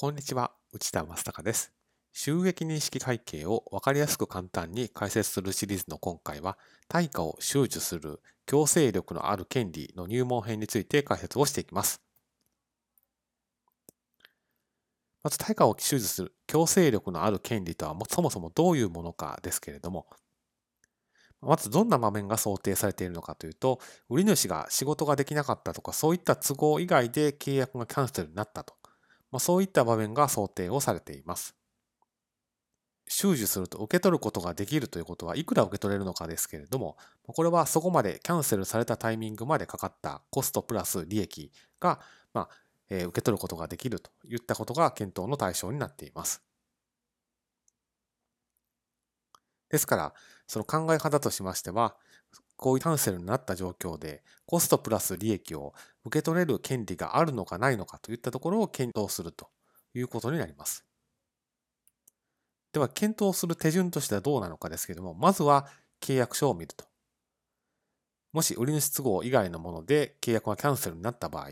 こんにちは、内田正孝です。収益認識会計を分かりやすく簡単に解説するシリーズの今回は、対価を収受する強制力のある権利の入門編について解説をしていきます。まず対価を収受する強制力のある権利とはそもそもどういうものかですけれども、まずどんな場面が想定されているのかというと、売り主が仕事ができなかったとか、そういった都合以外で契約がキャンセルになったと。まあ、そういった場面が想定をされています。収受すると受け取ることができるということはいくら受け取れるのかですけれども、これはそこまでキャンセルされたタイミングまでかかったコストプラス利益が、まあえー、受け取ることができるといったことが検討の対象になっています。ですから、その考え方としましては、こういうキャンセルになった状況で、コストプラス利益を受け取れる権利があるのかないのかといったところを検討するということになります。では、検討する手順としてはどうなのかですけれども、まずは契約書を見ると。もし売り主都合以外のもので契約がキャンセルになった場合、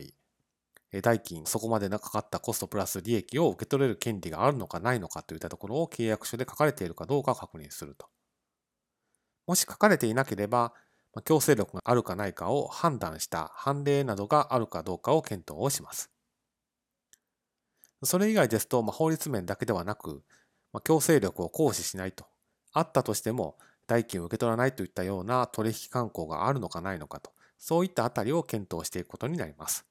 代金、そこまでかかったコストプラス利益を受け取れる権利があるのかないのかといったところを契約書で書かれているかどうか確認すると。もし書かれていなければ、強制力があるかないかを判断した判例などがあるかどうかを検討をします。それ以外ですと、まあ、法律面だけではなく、まあ、強制力を行使しないと。あったとしても、代金を受け取らないといったような取引慣行があるのかないのかと、そういったあたりを検討していくことになります。